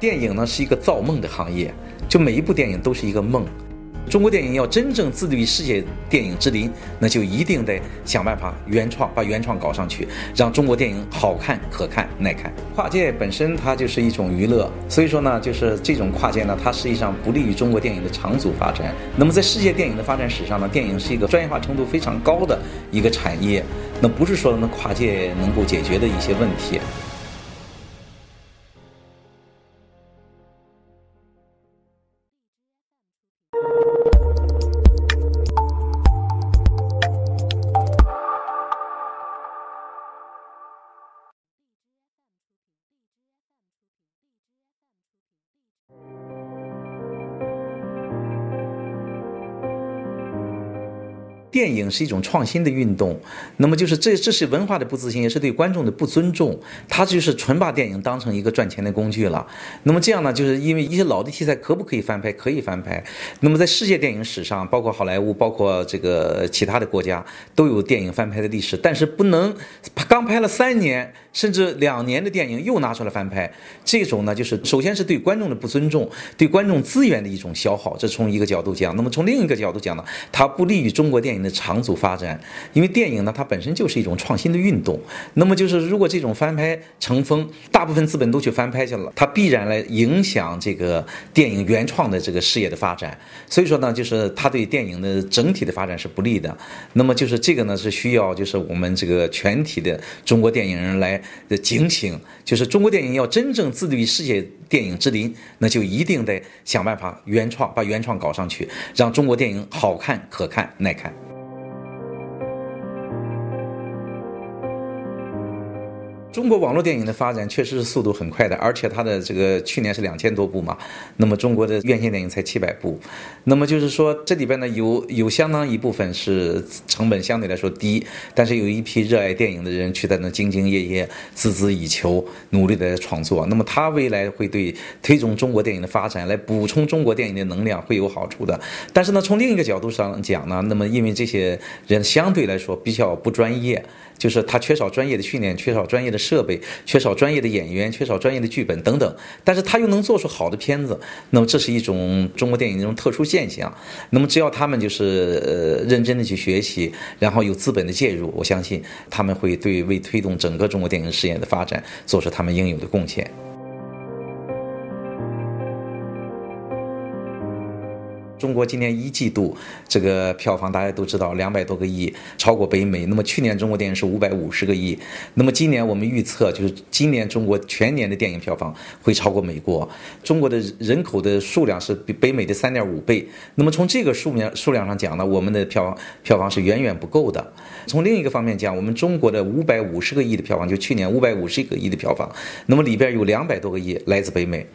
电影呢是一个造梦的行业，就每一部电影都是一个梦。中国电影要真正自立于世界电影之林，那就一定得想办法原创，把原创搞上去，让中国电影好看、可看、耐看。跨界本身它就是一种娱乐，所以说呢，就是这种跨界呢，它实际上不利于中国电影的长足发展。那么在世界电影的发展史上呢，电影是一个专业化程度非常高的一个产业，那不是说能跨界能够解决的一些问题。电影是一种创新的运动，那么就是这这是文化的不自信，也是对观众的不尊重。他就是纯把电影当成一个赚钱的工具了。那么这样呢，就是因为一些老的题材可不可以翻拍？可以翻拍。那么在世界电影史上，包括好莱坞，包括这个其他的国家，都有电影翻拍的历史。但是不能刚拍了三年甚至两年的电影又拿出来翻拍，这种呢，就是首先是对观众的不尊重，对观众资源的一种消耗。这从一个角度讲，那么从另一个角度讲呢，它不利于中国电影的。长足发展，因为电影呢，它本身就是一种创新的运动。那么就是，如果这种翻拍成风，大部分资本都去翻拍去了，它必然来影响这个电影原创的这个事业的发展。所以说呢，就是它对电影的整体的发展是不利的。那么就是这个呢，是需要就是我们这个全体的中国电影人来警醒，就是中国电影要真正自立于世界电影之林，那就一定得想办法原创，把原创搞上去，让中国电影好看、可看、耐看。中国网络电影的发展确实是速度很快的，而且它的这个去年是两千多部嘛，那么中国的院线电影才七百部，那么就是说这里边呢有有相当一部分是成本相对来说低，但是有一批热爱电影的人去在那兢兢业业、孜孜以求、努力的创作，那么他未来会对推动中国电影的发展、来补充中国电影的能量会有好处的。但是呢，从另一个角度上讲呢，那么因为这些人相对来说比较不专业。就是他缺少专业的训练，缺少专业的设备，缺少专业的演员，缺少专业的剧本等等。但是他又能做出好的片子，那么这是一种中国电影的一种特殊现象。那么只要他们就是呃认真的去学习，然后有资本的介入，我相信他们会对为推动整个中国电影事业的发展做出他们应有的贡献。中国今年一季度这个票房大家都知道，两百多个亿，超过北美。那么去年中国电影是五百五十个亿，那么今年我们预测就是今年中国全年的电影票房会超过美国。中国的人口的数量是比北美的三点五倍，那么从这个数量数量上讲呢，我们的票房票房是远远不够的。从另一个方面讲，我们中国的五百五十个亿的票房，就去年五百五十个亿的票房，那么里边有两百多个亿来自北美。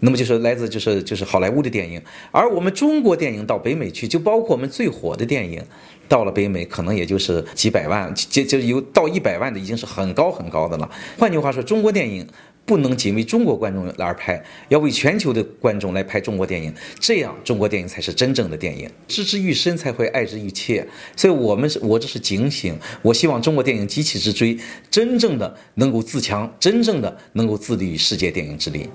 那么就是来自就是就是好莱坞的电影，而我们中国电影到北美去，就包括我们最火的电影，到了北美可能也就是几百万，就就有到一百万的已经是很高很高的了。换句话说，中国电影不能仅为中国观众而拍，要为全球的观众来拍中国电影，这样中国电影才是真正的电影。知之愈深才会爱之愈切，所以我们是我这是警醒，我希望中国电影急起直追，真正的能够自强，真正的能够自立于世界电影之林。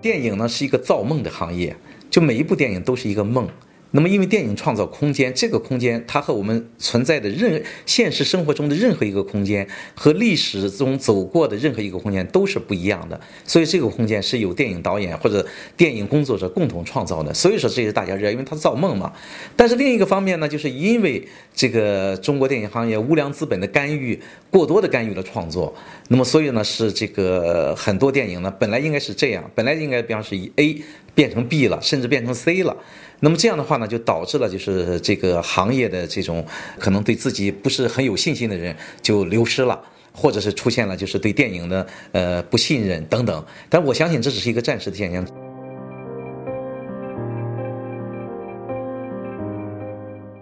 电影呢是一个造梦的行业，就每一部电影都是一个梦。那么，因为电影创造空间，这个空间它和我们存在的任现实生活中的任何一个空间，和历史中走过的任何一个空间都是不一样的。所以，这个空间是由电影导演或者电影工作者共同创造的。所以说，这是大家热，因为它造梦嘛。但是另一个方面呢，就是因为这个中国电影行业无良资本的干预，过多的干预了创作。那么，所以呢，是这个很多电影呢，本来应该是这样，本来应该比方是以 A 变成 B 了，甚至变成 C 了。那么这样的话呢，就导致了就是这个行业的这种可能对自己不是很有信心的人就流失了，或者是出现了就是对电影的呃不信任等等。但我相信这只是一个暂时的现象。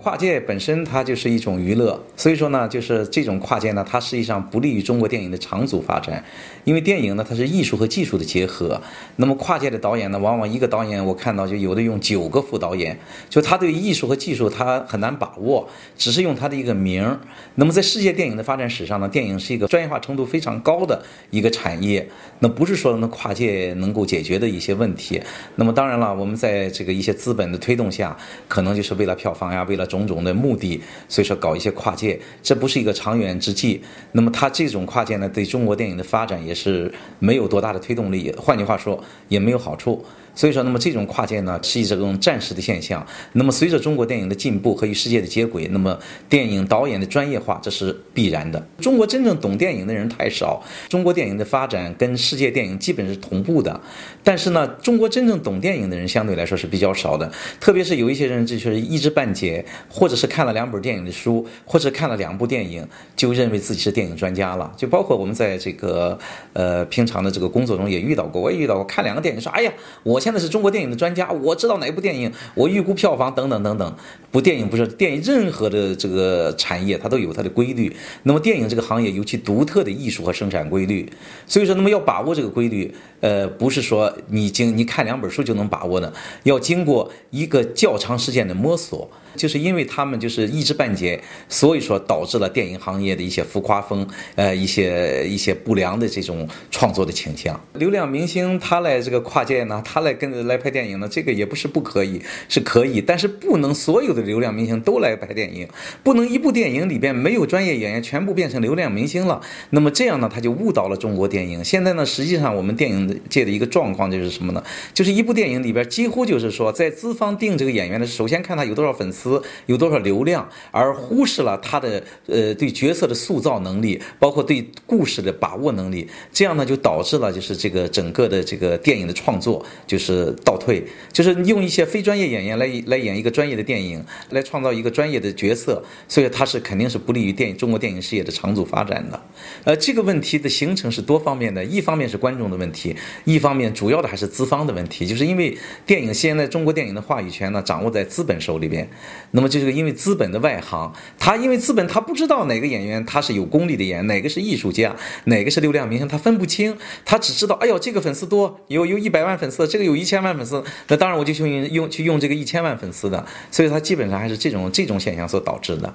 跨界本身它就是一种娱乐，所以说呢，就是这种跨界呢，它实际上不利于中国电影的长足发展，因为电影呢它是艺术和技术的结合。那么跨界的导演呢，往往一个导演我看到就有的用九个副导演，就他对艺术和技术他很难把握，只是用他的一个名儿。那么在世界电影的发展史上呢，电影是一个专业化程度非常高的一个产业，那不是说那跨界能够解决的一些问题。那么当然了，我们在这个一些资本的推动下，可能就是为了票房呀，为了种种的目的，所以说搞一些跨界，这不是一个长远之计。那么他这种跨界呢，对中国电影的发展也是没有多大的推动力。换句话说，也没有好处。所以说，那么这种跨界呢，是一种暂时的现象。那么随着中国电影的进步和与世界的接轨，那么电影导演的专业化，这是必然的。中国真正懂电影的人太少，中国电影的发展跟世界电影基本是同步的。但是呢，中国真正懂电影的人相对来说是比较少的。特别是有一些人，这就是一知半解，或者是看了两本电影的书，或者看了两部电影，就认为自己是电影专家了。就包括我们在这个呃平常的这个工作中也遇到过，我也遇到过，看两个电影说，哎呀，我。现在是中国电影的专家，我知道哪一部电影，我预估票房等等等等。不，电影不是电影，任何的这个产业它都有它的规律。那么电影这个行业有其独特的艺术和生产规律，所以说，那么要把握这个规律，呃，不是说你经你看两本书就能把握的，要经过一个较长时间的摸索。就是因为他们就是一知半解，所以说导致了电影行业的一些浮夸风，呃，一些一些不良的这种创作的倾向。流量明星他来这个跨界呢，他来跟着来拍电影呢，这个也不是不可以，是可以，但是不能所有的流量明星都来拍电影，不能一部电影里边没有专业演员，全部变成流量明星了。那么这样呢，他就误导了中国电影。现在呢，实际上我们电影界的一个状况就是什么呢？就是一部电影里边几乎就是说，在资方定这个演员的，首先看他有多少粉丝。有多少流量，而忽视了他的呃对角色的塑造能力，包括对故事的把握能力，这样呢就导致了就是这个整个的这个电影的创作就是倒退，就是用一些非专业演员来来演一个专业的电影，来创造一个专业的角色，所以他是肯定是不利于电影中国电影事业的长足发展的。呃，这个问题的形成是多方面的，一方面是观众的问题，一方面主要的还是资方的问题，就是因为电影现在中国电影的话语权呢掌握在资本手里边。那么就是因为资本的外行，他因为资本他不知道哪个演员他是有功力的演，哪个是艺术家，哪个是流量明星，他分不清，他只知道，哎呦这个粉丝多，有有一百万粉丝，这个有一千万粉丝，那当然我就去用用去用这个一千万粉丝的，所以他基本上还是这种这种现象所导致的。